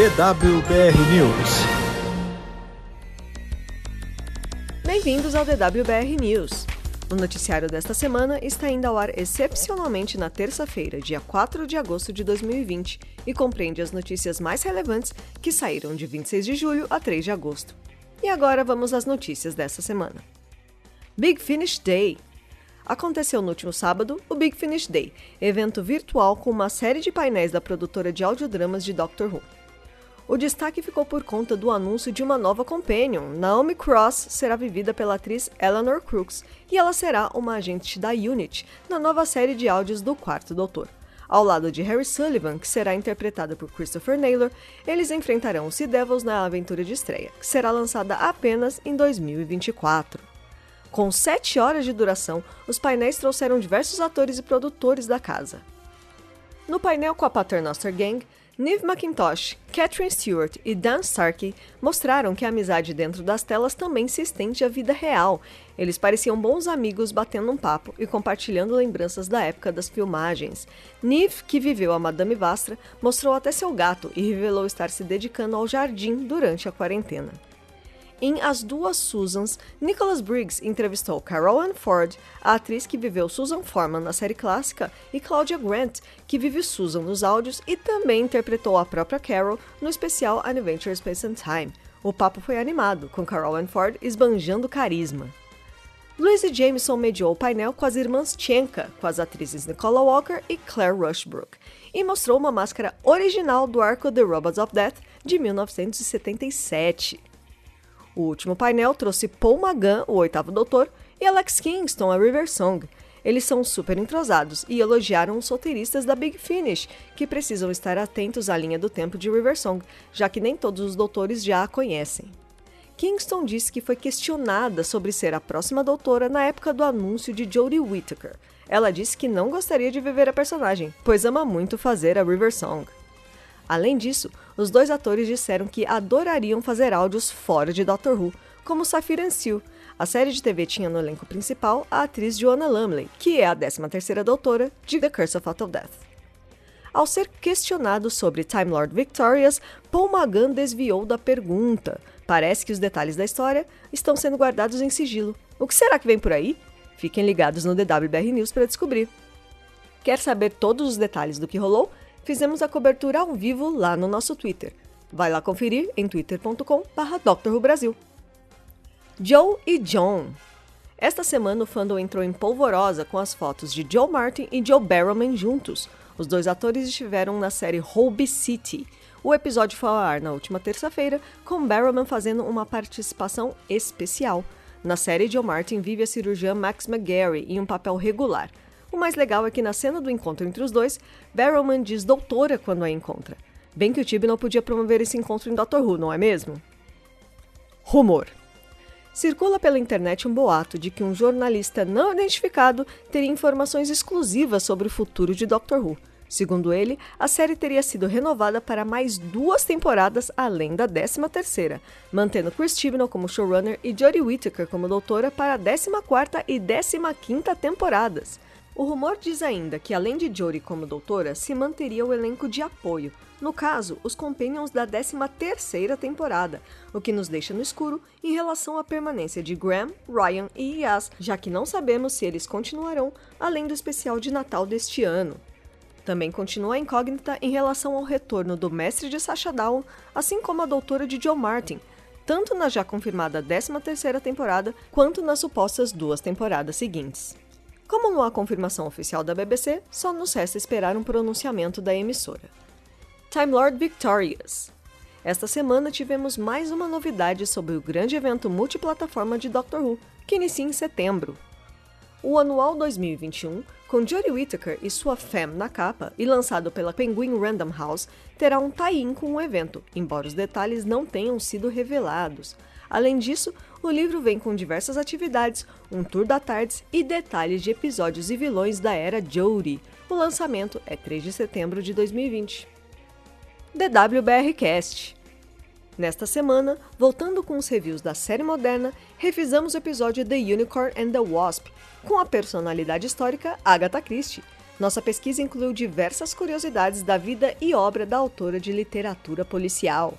DWBR News. Bem-vindos ao DWBR News. O noticiário desta semana está indo ao ar excepcionalmente na terça-feira, dia 4 de agosto de 2020, e compreende as notícias mais relevantes que saíram de 26 de julho a 3 de agosto. E agora vamos às notícias desta semana. Big Finish Day. Aconteceu no último sábado o Big Finish Day, evento virtual com uma série de painéis da produtora de audiodramas de Doctor Who. O destaque ficou por conta do anúncio de uma nova companion. Naomi Cross será vivida pela atriz Eleanor Crooks e ela será uma agente da Unit na nova série de áudios do Quarto Doutor. Ao lado de Harry Sullivan, que será interpretada por Christopher Naylor, eles enfrentarão os Sea Devils na aventura de estreia, que será lançada apenas em 2024. Com sete horas de duração, os painéis trouxeram diversos atores e produtores da casa. No painel com a Paternoster Gang, Neve McIntosh, Catherine Stewart e Dan Starkey mostraram que a amizade dentro das telas também se estende à vida real. Eles pareciam bons amigos batendo um papo e compartilhando lembranças da época das filmagens. Neve, que viveu a Madame Vastra, mostrou até seu gato e revelou estar se dedicando ao jardim durante a quarentena. Em As Duas Susans, Nicholas Briggs entrevistou Carol Ann Ford, a atriz que viveu Susan Foreman na série clássica, e Claudia Grant, que vive Susan nos áudios e também interpretou a própria Carol no especial Adventure Space and Time. O papo foi animado, com Carol Ann Ford esbanjando carisma. Louise Jameson mediou o painel com as irmãs Chenka, com as atrizes Nicola Walker e Claire Rushbrook, e mostrou uma máscara original do arco The Robots of Death de 1977. O último painel trouxe Paul Magan, o oitavo doutor, e Alex Kingston, a River Song. Eles são super entrosados e elogiaram os roteiristas da Big Finish, que precisam estar atentos à linha do tempo de River Song, já que nem todos os doutores já a conhecem. Kingston disse que foi questionada sobre ser a próxima doutora na época do anúncio de Jodie Whittaker. Ela disse que não gostaria de viver a personagem, pois ama muito fazer a River Song. Além disso, os dois atores disseram que adorariam fazer áudios fora de Doctor Who, como Safira Seal. A série de TV tinha no elenco principal a atriz Joanna Lumley, que é a 13ª doutora de The Curse of Fatal Death. Ao ser questionado sobre Time Lord Victorious, Paul Magan desviou da pergunta. Parece que os detalhes da história estão sendo guardados em sigilo. O que será que vem por aí? Fiquem ligados no DWBR News para descobrir. Quer saber todos os detalhes do que rolou? Fizemos a cobertura ao vivo lá no nosso Twitter. Vai lá conferir em twitter.com.br Brasil. Joe e John. Esta semana o fandom entrou em polvorosa com as fotos de Joe Martin e Joe Barrowman juntos. Os dois atores estiveram na série Holby City. O episódio foi ao ar na última terça-feira, com Barrowman fazendo uma participação especial. Na série, Joe Martin vive a cirurgiã Max McGarry em um papel regular. O mais legal é que na cena do encontro entre os dois, Barrowman diz doutora quando a encontra. Bem que o Tibi não podia promover esse encontro em Doctor Who, não é mesmo? Rumor. Circula pela internet um boato de que um jornalista não identificado teria informações exclusivas sobre o futuro de Doctor Who. Segundo ele, a série teria sido renovada para mais duas temporadas além da 13 terceira, mantendo Chris Chibnall como showrunner e Jodie Whittaker como doutora para a 14ª e 15ª temporadas. O rumor diz ainda que, além de Jodie como doutora, se manteria o elenco de apoio, no caso, os Companions da 13ª temporada, o que nos deixa no escuro em relação à permanência de Graham, Ryan e Yas, já que não sabemos se eles continuarão além do especial de Natal deste ano. Também continua a incógnita em relação ao retorno do mestre de Sasha Down, assim como a doutora de Joe Martin, tanto na já confirmada 13ª temporada, quanto nas supostas duas temporadas seguintes. Como não há confirmação oficial da BBC, só nos resta esperar um pronunciamento da emissora. Time Lord Victorious. Esta semana tivemos mais uma novidade sobre o grande evento multiplataforma de Doctor Who, que inicia em setembro. O anual 2021, com Jodie Whittaker e sua fam na capa e lançado pela Penguin Random House, terá um tie-in com o evento, embora os detalhes não tenham sido revelados. Além disso, o livro vem com diversas atividades, um tour da tardes e detalhes de episódios e vilões da era Jodie. O lançamento é 3 de setembro de 2020. DWBRcast Nesta semana, voltando com os reviews da série moderna, revisamos o episódio The Unicorn and the Wasp, com a personalidade histórica Agatha Christie. Nossa pesquisa incluiu diversas curiosidades da vida e obra da autora de literatura policial.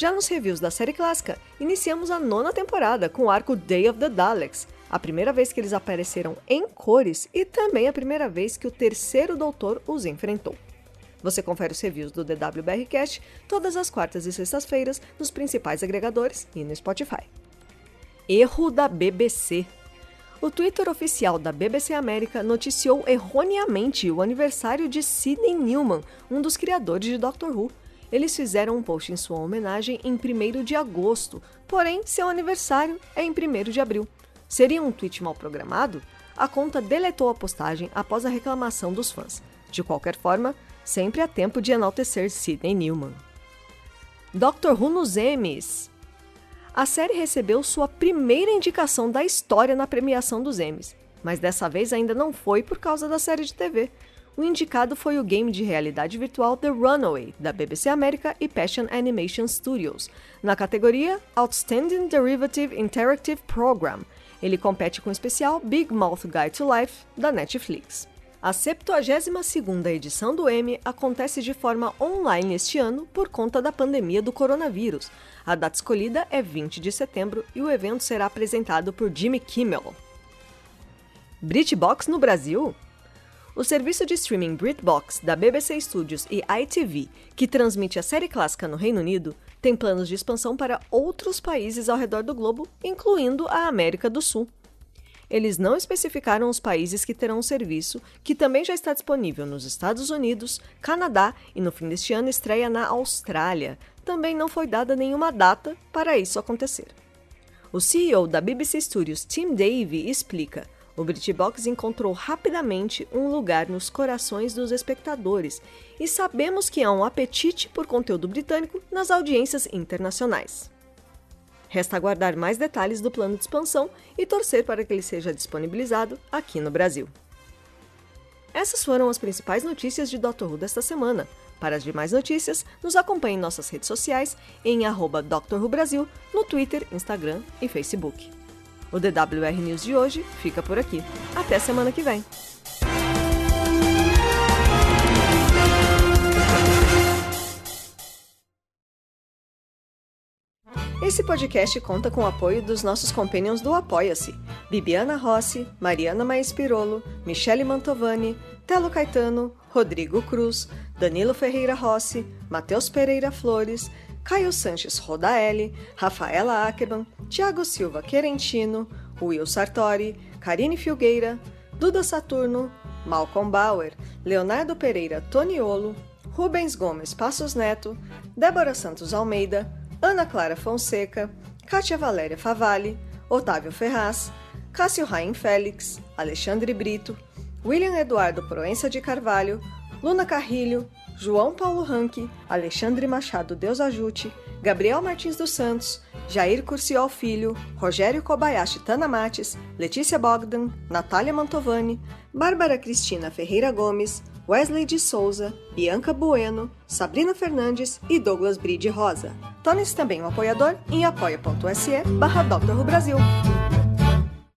Já nos reviews da série clássica, iniciamos a nona temporada com o arco Day of the Daleks, a primeira vez que eles apareceram em cores e também a primeira vez que o terceiro doutor os enfrentou. Você confere os reviews do DWBRcast todas as quartas e sextas-feiras nos principais agregadores e no Spotify. Erro da BBC. O Twitter oficial da BBC América noticiou erroneamente o aniversário de Sidney Newman, um dos criadores de Doctor Who. Eles fizeram um post em sua homenagem em 1 de agosto, porém seu aniversário é em 1 de abril. Seria um tweet mal programado? A conta deletou a postagem após a reclamação dos fãs. De qualquer forma, sempre há tempo de enaltecer Sidney Newman. Doctor Who nos Emmys. A série recebeu sua primeira indicação da história na premiação dos Emmys, mas dessa vez ainda não foi por causa da série de TV. O indicado foi o game de realidade virtual The Runaway, da BBC América e Passion Animation Studios, na categoria Outstanding Derivative Interactive Program. Ele compete com o especial Big Mouth Guide to Life, da Netflix. A 72ª edição do Emmy acontece de forma online este ano por conta da pandemia do coronavírus. A data escolhida é 20 de setembro e o evento será apresentado por Jimmy Kimmel. BritBox no Brasil? O serviço de streaming BritBox da BBC Studios e ITV, que transmite a série clássica no Reino Unido, tem planos de expansão para outros países ao redor do globo, incluindo a América do Sul eles não especificaram os países que terão o serviço, que também já está disponível nos Estados Unidos, Canadá e no fim deste ano estreia na Austrália. Também não foi dada nenhuma data para isso acontecer. O CEO da BBC Studios, Tim Davie, explica: o BritBox encontrou rapidamente um lugar nos corações dos espectadores e sabemos que há um apetite por conteúdo britânico nas audiências internacionais. Resta aguardar mais detalhes do plano de expansão e torcer para que ele seja disponibilizado aqui no Brasil. Essas foram as principais notícias de Dr. Who desta semana. Para as demais notícias, nos acompanhe em nossas redes sociais em arroba Dr. Who Brasil, no Twitter, Instagram e Facebook. O DWR News de hoje fica por aqui. Até semana que vem! Esse podcast conta com o apoio dos nossos companions do Apoia-se: Bibiana Rossi, Mariana Maes Pirolo, Michele Mantovani, Telo Caetano, Rodrigo Cruz, Danilo Ferreira Rossi, Matheus Pereira Flores, Caio Sanches Rodaelli, Rafaela Ackerman, Tiago Silva Querentino, Will Sartori, Karine Filgueira, Duda Saturno, Malcolm Bauer, Leonardo Pereira Toniolo, Rubens Gomes Passos Neto, Débora Santos Almeida, Ana Clara Fonseca, Kátia Valéria Favalli, Otávio Ferraz, Cássio Raim Félix, Alexandre Brito, William Eduardo Proença de Carvalho, Luna Carrilho, João Paulo Ranque, Alexandre Machado Deus Ajute, Gabriel Martins dos Santos, Jair Curciol Filho, Rogério Kobayashi Tanamates, Letícia Bogdan, Natália Mantovani, Bárbara Cristina Ferreira Gomes, Wesley de Souza, Bianca Bueno, Sabrina Fernandes e Douglas Bride Rosa. Torne-se também um apoiador em apoia.se barra Brasil.